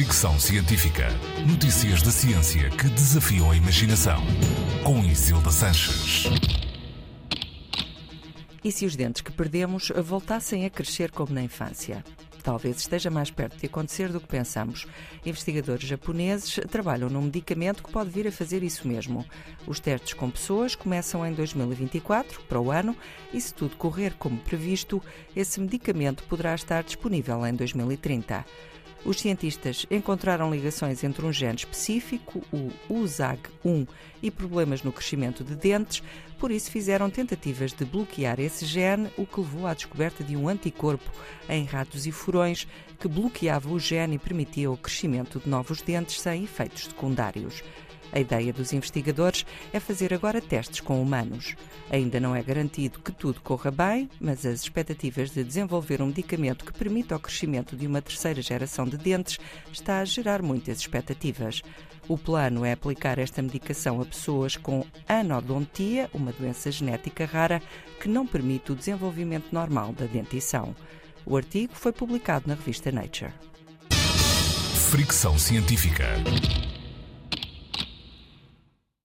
Fricção Científica. Notícias da ciência que desafiam a imaginação. Com Isilda Sanches. E se os dentes que perdemos voltassem a crescer como na infância? Talvez esteja mais perto de acontecer do que pensamos. Investigadores japoneses trabalham num medicamento que pode vir a fazer isso mesmo. Os testes com pessoas começam em 2024, para o ano, e se tudo correr como previsto, esse medicamento poderá estar disponível em 2030. Os cientistas encontraram ligações entre um gene específico, o USAG1, e problemas no crescimento de dentes, por isso fizeram tentativas de bloquear esse gene, o que levou à descoberta de um anticorpo em ratos e furões que bloqueava o gene e permitia o crescimento de novos dentes sem efeitos secundários. A ideia dos investigadores é fazer agora testes com humanos. Ainda não é garantido que tudo corra bem, mas as expectativas de desenvolver um medicamento que permita o crescimento de uma terceira geração de dentes está a gerar muitas expectativas. O plano é aplicar esta medicação a pessoas com anodontia, uma doença genética rara que não permite o desenvolvimento normal da dentição. O artigo foi publicado na revista Nature. Fricção Científica.